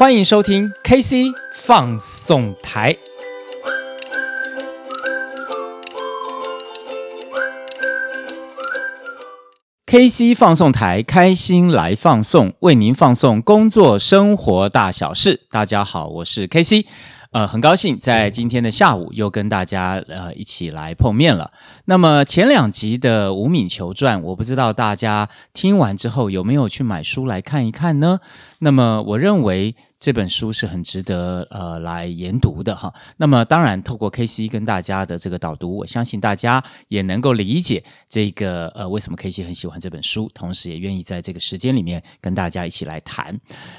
欢迎收听 KC 放送台。KC 放送台，开心来放送，为您放送工作生活大小事。大家好，我是 KC。呃，很高兴在今天的下午又跟大家呃一起来碰面了。那么前两集的《无名球传》，我不知道大家听完之后有没有去买书来看一看呢？那么我认为。这本书是很值得呃来研读的哈。那么当然，透过 KC 跟大家的这个导读，我相信大家也能够理解这个呃为什么 KC 很喜欢这本书，同时也愿意在这个时间里面跟大家一起来谈。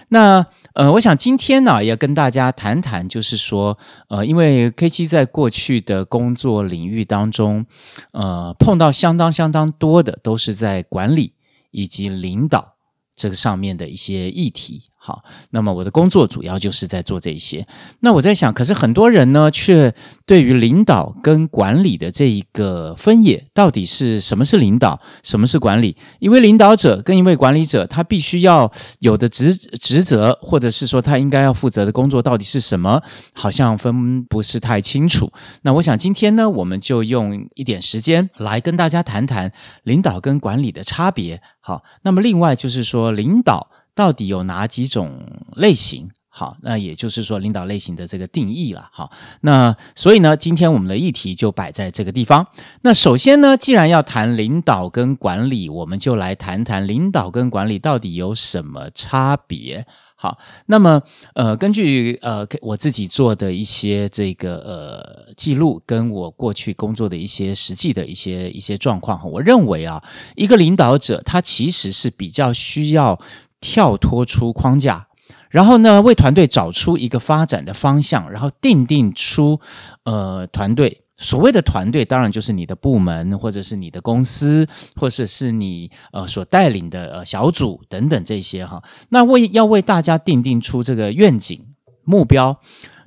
那呃，我想今天呢要跟大家谈谈，就是说呃，因为 KC 在过去的工作领域当中，呃，碰到相当相当多的都是在管理以及领导这个上面的一些议题。好，那么我的工作主要就是在做这些。那我在想，可是很多人呢，却对于领导跟管理的这一个分野，到底是什么是领导，什么是管理？一位领导者跟一位管理者，他必须要有的职职责，或者是说他应该要负责的工作到底是什么，好像分不是太清楚。那我想今天呢，我们就用一点时间来跟大家谈谈领导跟管理的差别。好，那么另外就是说领导。到底有哪几种类型？好，那也就是说领导类型的这个定义了。好，那所以呢，今天我们的议题就摆在这个地方。那首先呢，既然要谈领导跟管理，我们就来谈谈领导跟管理到底有什么差别。好，那么呃，根据呃我自己做的一些这个呃记录，跟我过去工作的一些实际的一些一些状况哈，我认为啊，一个领导者他其实是比较需要。跳脱出框架，然后呢，为团队找出一个发展的方向，然后定定出呃团队。所谓的团队，当然就是你的部门，或者是你的公司，或者是你呃所带领的呃小组等等这些哈。那为要为大家定定出这个愿景目标，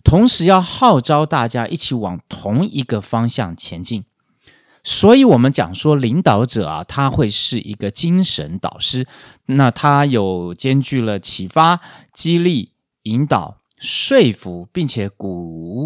同时要号召大家一起往同一个方向前进。所以，我们讲说领导者啊，他会是一个精神导师。那他有兼具了启发、激励、引导、说服，并且鼓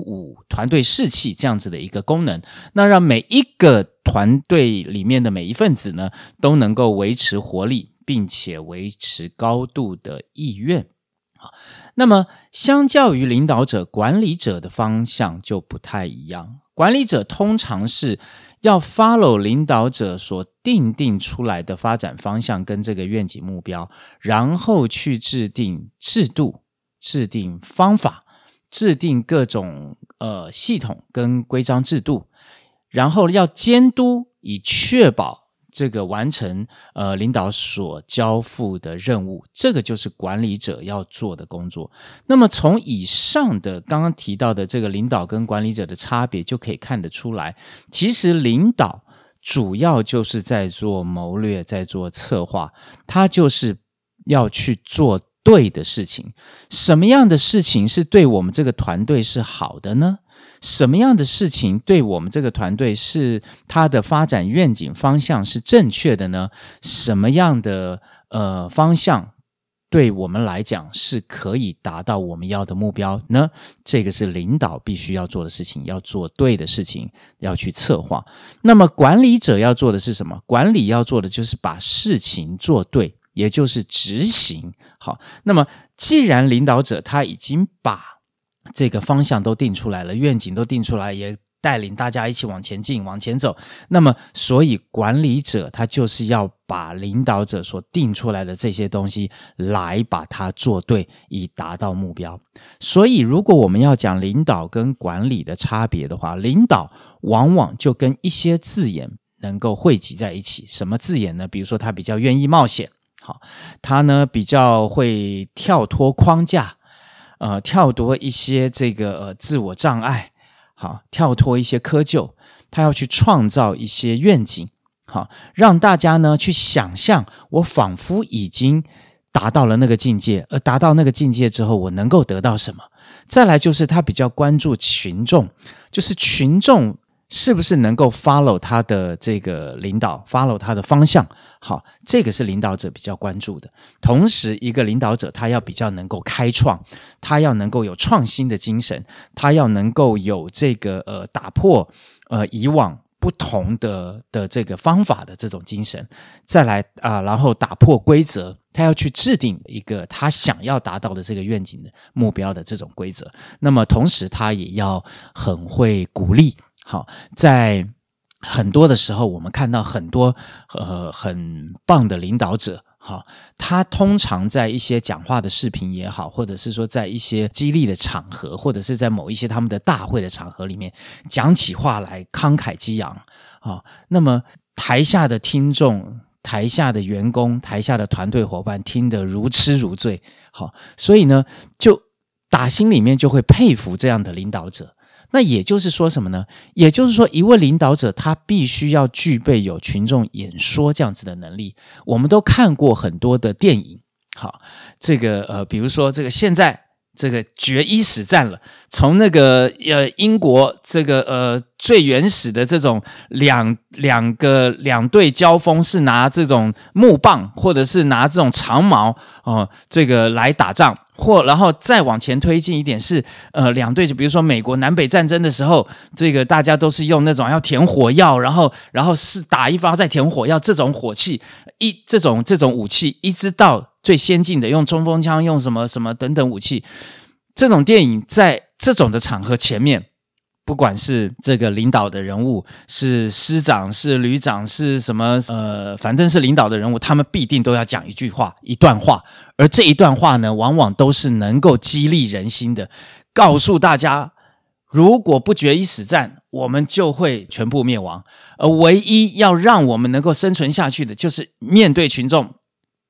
舞团队士气这样子的一个功能。那让每一个团队里面的每一份子呢，都能够维持活力，并且维持高度的意愿。好，那么相较于领导者，管理者的方向就不太一样。管理者通常是。要 follow 领导者所定定出来的发展方向跟这个愿景目标，然后去制定制度、制定方法、制定各种呃系统跟规章制度，然后要监督，以确保。这个完成呃领导所交付的任务，这个就是管理者要做的工作。那么从以上的刚刚提到的这个领导跟管理者的差别，就可以看得出来，其实领导主要就是在做谋略，在做策划，他就是要去做对的事情。什么样的事情是对我们这个团队是好的呢？什么样的事情对我们这个团队是它的发展愿景方向是正确的呢？什么样的呃方向对我们来讲是可以达到我们要的目标呢？这个是领导必须要做的事情，要做对的事情，要去策划。那么管理者要做的是什么？管理要做的就是把事情做对，也就是执行。好，那么既然领导者他已经把这个方向都定出来了，愿景都定出来，也带领大家一起往前进、往前走。那么，所以管理者他就是要把领导者所定出来的这些东西来把它做对，以达到目标。所以，如果我们要讲领导跟管理的差别的话，领导往往就跟一些字眼能够汇集在一起。什么字眼呢？比如说，他比较愿意冒险，好，他呢比较会跳脱框架。呃，跳脱一些这个呃自我障碍，好，跳脱一些窠臼，他要去创造一些愿景，好，让大家呢去想象，我仿佛已经达到了那个境界，而达到那个境界之后，我能够得到什么？再来就是他比较关注群众，就是群众是不是能够 follow 他的这个领导，follow 他的方向？好，这个是领导者比较关注的。同时，一个领导者他要比较能够开创，他要能够有创新的精神，他要能够有这个呃打破呃以往不同的的这个方法的这种精神，再来啊、然后打破规则，他要去制定一个他想要达到的这个愿景的目标的这种规则。那么，同时他也要很会鼓励。好，在很多的时候，我们看到很多呃很棒的领导者，哈，他通常在一些讲话的视频也好，或者是说在一些激励的场合，或者是在某一些他们的大会的场合里面讲起话来慷慨激昂啊。那么台下的听众、台下的员工、台下的团队伙伴听得如痴如醉，好，所以呢，就打心里面就会佩服这样的领导者。那也就是说什么呢？也就是说，一位领导者他必须要具备有群众演说这样子的能力。我们都看过很多的电影，好，这个呃，比如说这个现在这个决一死战了，从那个呃英国这个呃最原始的这种两两个两队交锋是拿这种木棒或者是拿这种长矛哦、这个来打仗。或然后再往前推进一点是，呃，两队就比如说美国南北战争的时候，这个大家都是用那种要填火药，然后然后是打一发再填火药这种火器，一这种这种武器，一直到最先进的用冲锋枪，用什么什么等等武器，这种电影在这种的场合前面。不管是这个领导的人物，是师长，是旅长，是什么？呃，反正是领导的人物，他们必定都要讲一句话，一段话。而这一段话呢，往往都是能够激励人心的，告诉大家，如果不决一死战，我们就会全部灭亡。而唯一要让我们能够生存下去的，就是面对群众，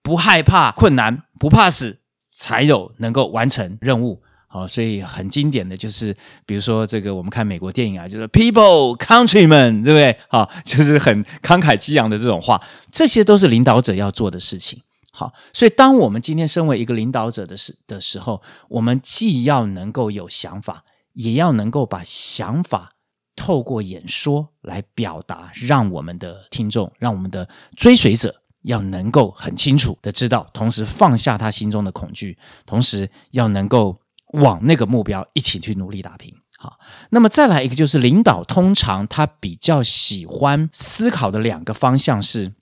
不害怕困难，不怕死，才有能够完成任务。好，所以很经典的就是，比如说这个，我们看美国电影啊，就是 “people, countrymen”，对不对？好，就是很慷慨激昂的这种话，这些都是领导者要做的事情。好，所以当我们今天身为一个领导者的时的时候，我们既要能够有想法，也要能够把想法透过演说来表达，让我们的听众，让我们的追随者要能够很清楚的知道，同时放下他心中的恐惧，同时要能够。往那个目标一起去努力打拼。好，那么再来一个就是领导，通常他比较喜欢思考的两个方向是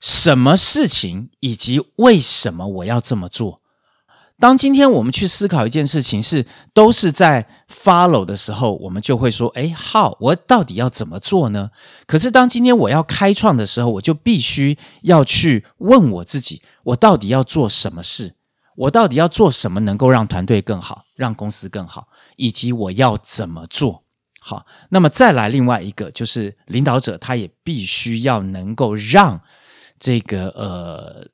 什么事情，以及为什么我要这么做。当今天我们去思考一件事情是都是在 follow 的时候，我们就会说：哎，how，我到底要怎么做呢？可是当今天我要开创的时候，我就必须要去问我自己：我到底要做什么事？我到底要做什么能够让团队更好，让公司更好，以及我要怎么做？好，那么再来另外一个，就是领导者他也必须要能够让这个呃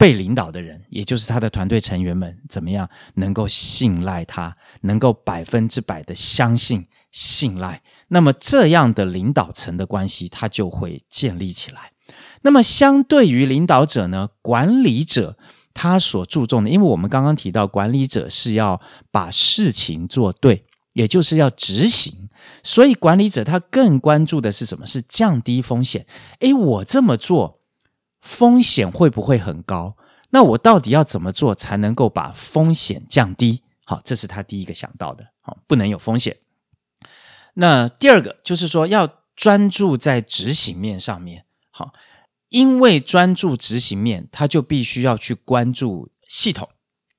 被领导的人，也就是他的团队成员们怎么样能够信赖他，能够百分之百的相信、信赖。那么这样的领导层的关系，他就会建立起来。那么相对于领导者呢，管理者。他所注重的，因为我们刚刚提到，管理者是要把事情做对，也就是要执行，所以管理者他更关注的是什么？是降低风险。诶，我这么做，风险会不会很高？那我到底要怎么做才能够把风险降低？好，这是他第一个想到的。好，不能有风险。那第二个就是说，要专注在执行面上面。好。因为专注执行面，他就必须要去关注系统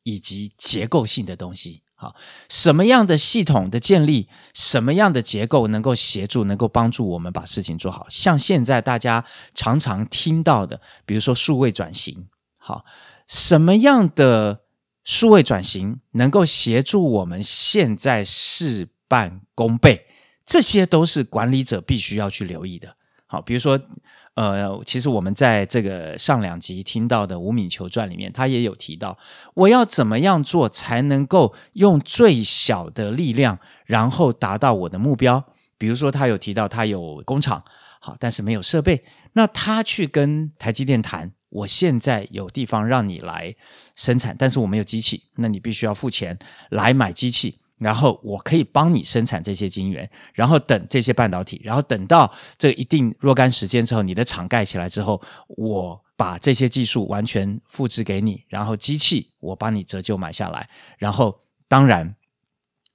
以及结构性的东西。好，什么样的系统的建立，什么样的结构能够协助、能够帮助我们把事情做好？像现在大家常常听到的，比如说数位转型，好，什么样的数位转型能够协助我们现在事半功倍？这些都是管理者必须要去留意的。好，比如说。呃，其实我们在这个上两集听到的《吴敏球传》里面，他也有提到，我要怎么样做才能够用最小的力量，然后达到我的目标。比如说，他有提到他有工厂，好，但是没有设备，那他去跟台积电谈，我现在有地方让你来生产，但是我没有机器，那你必须要付钱来买机器。然后我可以帮你生产这些晶圆，然后等这些半导体，然后等到这一定若干时间之后，你的厂盖起来之后，我把这些技术完全复制给你，然后机器我帮你折旧买下来，然后当然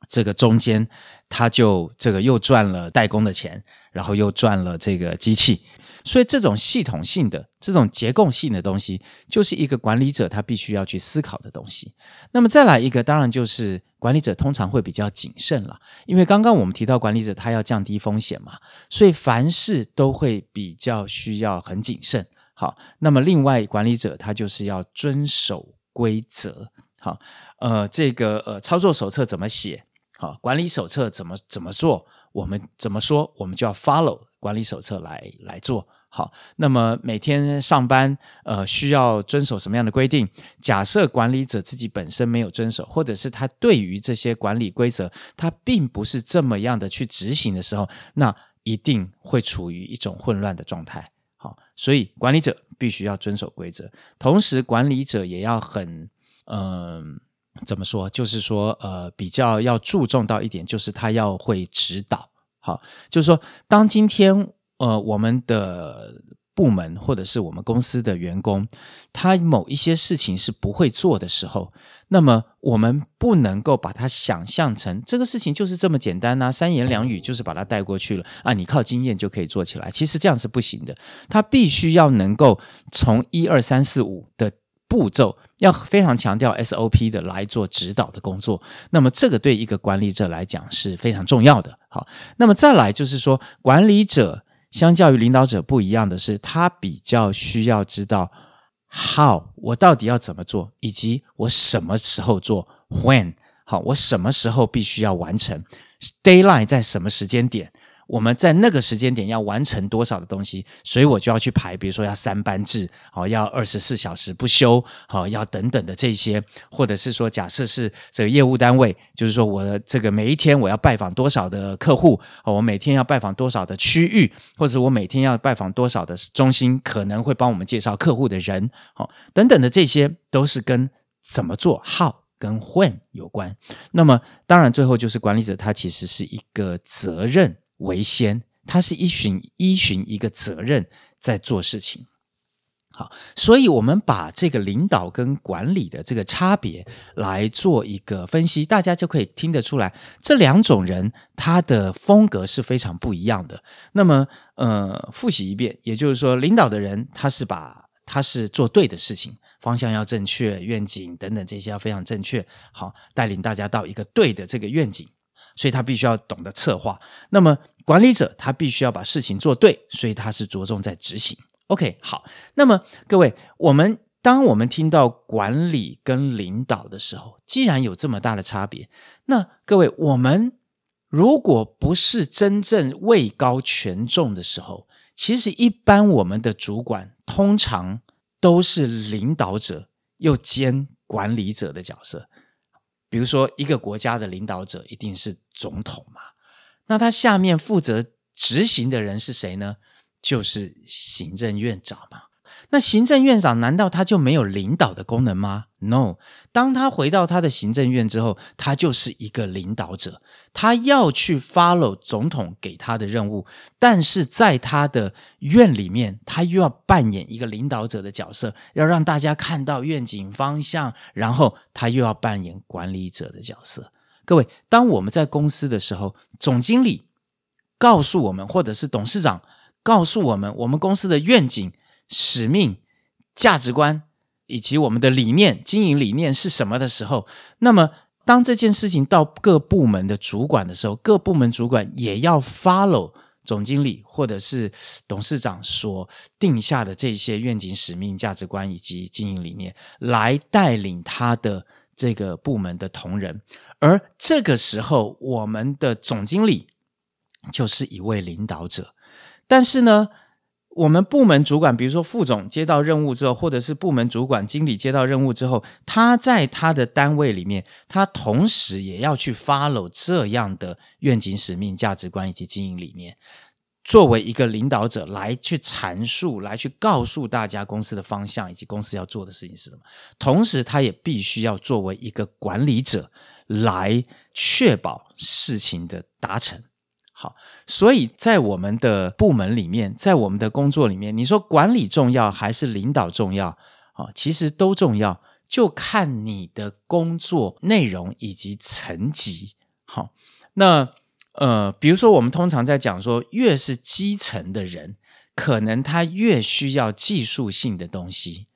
这个中间他就这个又赚了代工的钱，然后又赚了这个机器。所以，这种系统性的、这种结构性的东西，就是一个管理者他必须要去思考的东西。那么，再来一个，当然就是管理者通常会比较谨慎了，因为刚刚我们提到管理者他要降低风险嘛，所以凡事都会比较需要很谨慎。好，那么另外管理者他就是要遵守规则。好，呃，这个呃操作手册怎么写？好，管理手册怎么怎么做？我们怎么说？我们就要 follow 管理手册来来做。好，那么每天上班，呃，需要遵守什么样的规定？假设管理者自己本身没有遵守，或者是他对于这些管理规则，他并不是这么样的去执行的时候，那一定会处于一种混乱的状态。好，所以管理者必须要遵守规则，同时管理者也要很，嗯、怎么说？就是说，呃，比较要注重到一点，就是他要会指导。好，就是说，当今天。呃，我们的部门或者是我们公司的员工，他某一些事情是不会做的时候，那么我们不能够把它想象成这个事情就是这么简单呐，三言两语就是把它带过去了啊，你靠经验就可以做起来。其实这样是不行的，他必须要能够从一二三四五的步骤，要非常强调 SOP 的来做指导的工作。那么这个对一个管理者来讲是非常重要的。好，那么再来就是说管理者。相较于领导者不一样的是，他比较需要知道 how 我到底要怎么做，以及我什么时候做 when 好，我什么时候必须要完成 deadline 在什么时间点。我们在那个时间点要完成多少的东西，所以我就要去排，比如说要三班制，好，要二十四小时不休，好，要等等的这些，或者是说，假设是这个业务单位，就是说我这个每一天我要拜访多少的客户，我每天要拜访多少的区域，或者我每天要拜访多少的中心，可能会帮我们介绍客户的人，好，等等的这些都是跟怎么做好跟 when 有关。那么当然最后就是管理者，他其实是一个责任。为先，他是依循依循一个责任在做事情。好，所以我们把这个领导跟管理的这个差别来做一个分析，大家就可以听得出来，这两种人他的风格是非常不一样的。那么，呃，复习一遍，也就是说，领导的人他是把他是做对的事情，方向要正确，愿景等等这些要非常正确，好，带领大家到一个对的这个愿景。所以他必须要懂得策划。那么管理者他必须要把事情做对，所以他是着重在执行。OK，好。那么各位，我们当我们听到管理跟领导的时候，既然有这么大的差别，那各位，我们如果不是真正位高权重的时候，其实一般我们的主管通常都是领导者又兼管理者的角色。比如说，一个国家的领导者一定是总统嘛？那他下面负责执行的人是谁呢？就是行政院长嘛。那行政院长难道他就没有领导的功能吗？No，当他回到他的行政院之后，他就是一个领导者，他要去 follow 总统给他的任务，但是在他的院里面，他又要扮演一个领导者的角色，要让大家看到愿景方向，然后他又要扮演管理者的角色。各位，当我们在公司的时候，总经理告诉我们，或者是董事长告诉我们，我们公司的愿景。使命、价值观以及我们的理念、经营理念是什么的时候，那么当这件事情到各部门的主管的时候，各部门主管也要 follow 总经理或者是董事长所定下的这些愿景、使命、价值观以及经营理念，来带领他的这个部门的同仁。而这个时候，我们的总经理就是一位领导者，但是呢，我们部门主管，比如说副总接到任务之后，或者是部门主管、经理接到任务之后，他在他的单位里面，他同时也要去 follow 这样的愿景、使命、价值观以及经营理念。作为一个领导者来去阐述、来去告诉大家公司的方向以及公司要做的事情是什么。同时，他也必须要作为一个管理者来确保事情的达成。好，所以在我们的部门里面，在我们的工作里面，你说管理重要还是领导重要？啊，其实都重要，就看你的工作内容以及层级。好，那。呃，比如说，我们通常在讲说，越是基层的人，可能他越需要技术性的东西；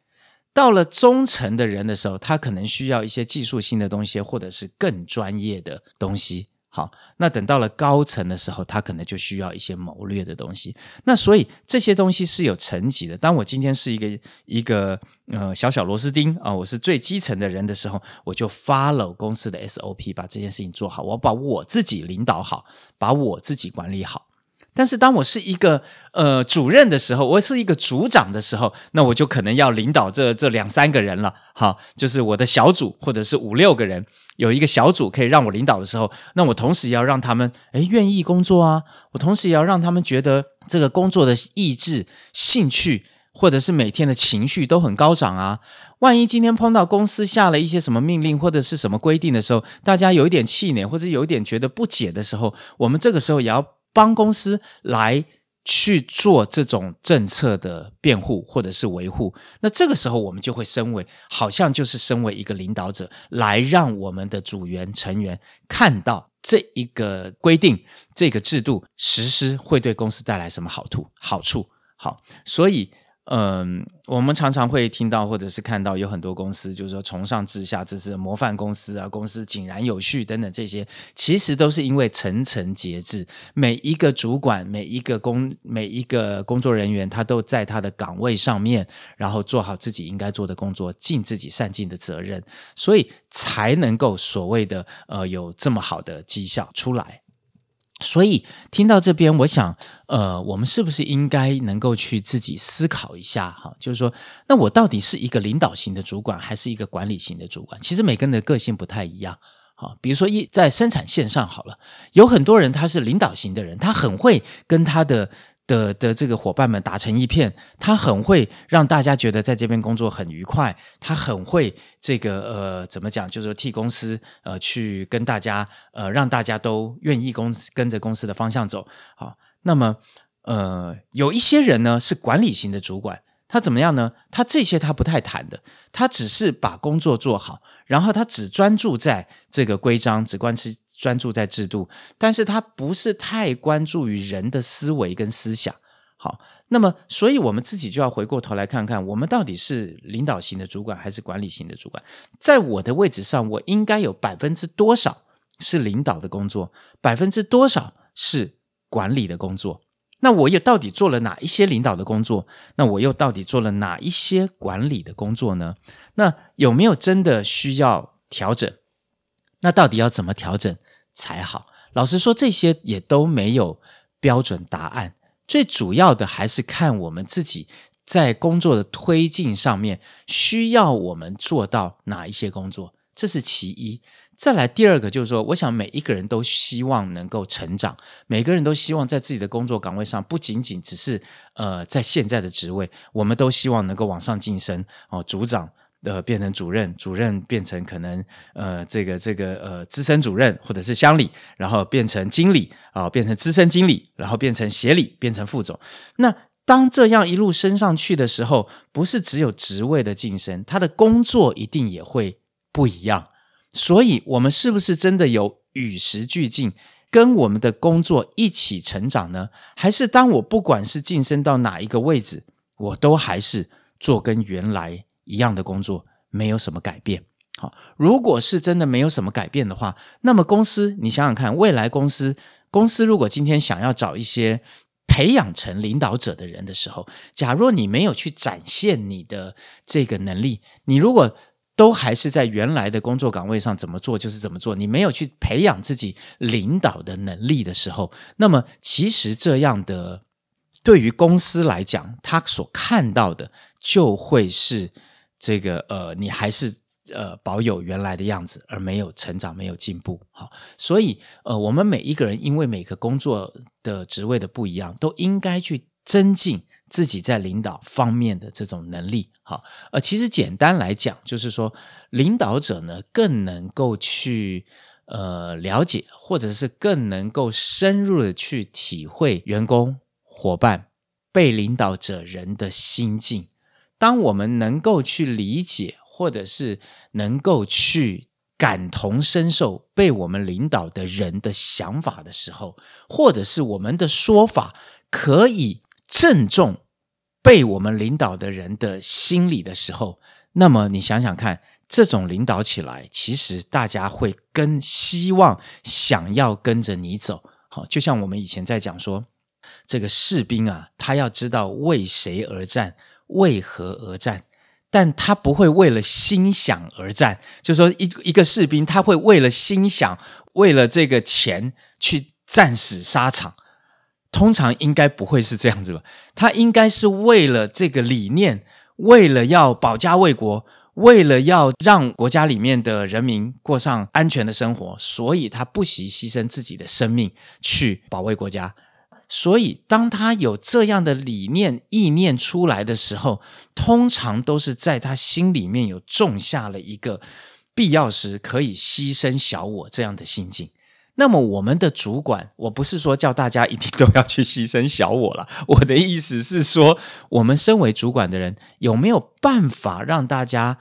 到了中层的人的时候，他可能需要一些技术性的东西，或者是更专业的东西。好，那等到了高层的时候，他可能就需要一些谋略的东西。那所以这些东西是有层级的。当我今天是一个一个呃小小螺丝钉啊，我是最基层的人的时候，我就 follow 公司的 SOP，把这件事情做好，我把我自己领导好，把我自己管理好。但是当我是一个呃主任的时候，我是一个组长的时候，那我就可能要领导这这两三个人了，好，就是我的小组或者是五六个人，有一个小组可以让我领导的时候，那我同时也要让他们诶愿意工作啊，我同时也要让他们觉得这个工作的意志、兴趣，或者是每天的情绪都很高涨啊。万一今天碰到公司下了一些什么命令或者是什么规定的时候，大家有一点气馁或者有一点觉得不解的时候，我们这个时候也要。帮公司来去做这种政策的辩护或者是维护，那这个时候我们就会身为好像就是身为一个领导者，来让我们的组员成员看到这一个规定、这个制度实施会对公司带来什么好处？好处好，所以。嗯，我们常常会听到或者是看到有很多公司，就是说从上至下，这是模范公司啊，公司井然有序等等这些，其实都是因为层层节制，每一个主管、每一个工、每一个工作人员，他都在他的岗位上面，然后做好自己应该做的工作，尽自己善尽的责任，所以才能够所谓的呃有这么好的绩效出来。所以听到这边，我想，呃，我们是不是应该能够去自己思考一下，哈，就是说，那我到底是一个领导型的主管，还是一个管理型的主管？其实每个人的个性不太一样，好，比如说一在生产线上好了，有很多人他是领导型的人，他很会跟他的。的的这个伙伴们打成一片，他很会让大家觉得在这边工作很愉快，他很会这个呃怎么讲，就是替公司呃去跟大家呃让大家都愿意公司跟着公司的方向走。好，那么呃有一些人呢是管理型的主管，他怎么样呢？他这些他不太谈的，他只是把工作做好，然后他只专注在这个规章，只关是。专注在制度，但是他不是太关注于人的思维跟思想。好，那么，所以我们自己就要回过头来看看，我们到底是领导型的主管还是管理型的主管？在我的位置上，我应该有百分之多少是领导的工作，百分之多少是管理的工作？那我又到底做了哪一些领导的工作？那我又到底做了哪一些管理的工作呢？那有没有真的需要调整？那到底要怎么调整才好？老实说，这些也都没有标准答案。最主要的还是看我们自己在工作的推进上面需要我们做到哪一些工作，这是其一。再来第二个就是说，我想每一个人都希望能够成长，每个人都希望在自己的工作岗位上不仅仅只是呃在现在的职位，我们都希望能够往上晋升哦，组长。呃，变成主任，主任变成可能呃，这个这个呃，资深主任或者是乡里，然后变成经理啊、变成资深经理，然后变成协理，变成副总。那当这样一路升上去的时候，不是只有职位的晋升，他的工作一定也会不一样。所以，我们是不是真的有与时俱进，跟我们的工作一起成长呢？还是当我不管是晋升到哪一个位置，我都还是做跟原来一样的工作没有什么改变。好，如果是真的没有什么改变的话，那么公司你想想看，未来公司公司如果今天想要找一些培养成领导者的人的时候，假若你没有去展现你的这个能力，你如果都还是在原来的工作岗位上怎么做就是怎么做，你没有去培养自己领导的能力的时候，那么其实这样的对于公司来讲，他所看到的就会是。这个呃，你还是呃保有原来的样子，而没有成长，没有进步。好，所以呃，我们每一个人因为每个工作的职位的不一样，都应该去增进自己在领导方面的这种能力。好，呃，其实简单来讲，就是说领导者呢更能够去呃了解，或者是更能够深入的去体会员工、伙伴、被领导者人的心境。当我们能够去理解，或者是能够去感同身受被我们领导的人的想法的时候，或者是我们的说法可以正中被我们领导的人的心理的时候，那么你想想看，这种领导起来，其实大家会更希望想要跟着你走。好，就像我们以前在讲说，这个士兵啊，他要知道为谁而战。为何而战？但他不会为了心想而战。就说，一一个士兵，他会为了心想，为了这个钱去战死沙场。通常应该不会是这样子吧？他应该是为了这个理念，为了要保家卫国，为了要让国家里面的人民过上安全的生活，所以他不惜牺牲自己的生命去保卫国家。所以，当他有这样的理念、意念出来的时候，通常都是在他心里面有种下了一个必要时可以牺牲小我这样的心境。那么，我们的主管，我不是说叫大家一定都要去牺牲小我了，我的意思是说，我们身为主管的人，有没有办法让大家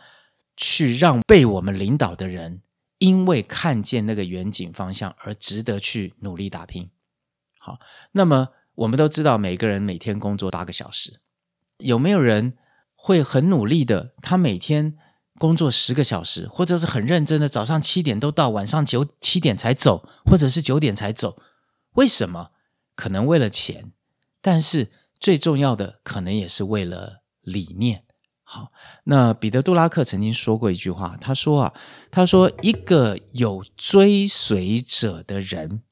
去让被我们领导的人，因为看见那个远景方向而值得去努力打拼？好，那么我们都知道，每个人每天工作八个小时，有没有人会很努力的？他每天工作十个小时，或者是很认真的，早上七点都到，晚上九七点才走，或者是九点才走？为什么？可能为了钱，但是最重要的，可能也是为了理念。好，那彼得·杜拉克曾经说过一句话，他说啊，他说一个有追随者的人。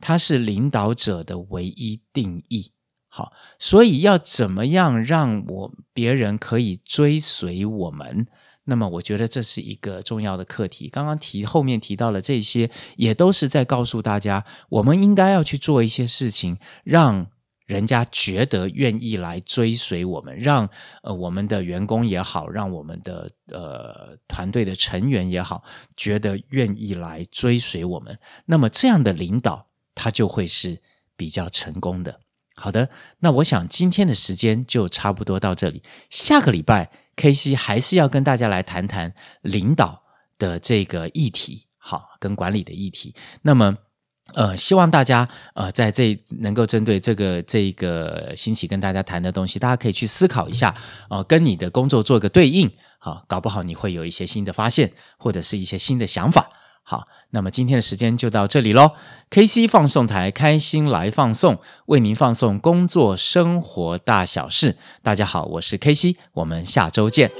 他是领导者的唯一定义。好，所以要怎么样让我别人可以追随我们？那么，我觉得这是一个重要的课题。刚刚提后面提到了这些，也都是在告诉大家，我们应该要去做一些事情，让人家觉得愿意来追随我们，让呃我们的员工也好，让我们的呃团队的成员也好，觉得愿意来追随我们。那么这样的领导。他就会是比较成功的。好的，那我想今天的时间就差不多到这里。下个礼拜，KC 还是要跟大家来谈谈领导的这个议题，好，跟管理的议题。那么，呃，希望大家呃在这能够针对这个这个星期跟大家谈的东西，大家可以去思考一下，呃，跟你的工作做个对应，好，搞不好你会有一些新的发现，或者是一些新的想法。好，那么今天的时间就到这里喽。KC 放送台，开心来放送，为您放送工作生活大小事。大家好，我是 KC，我们下周见。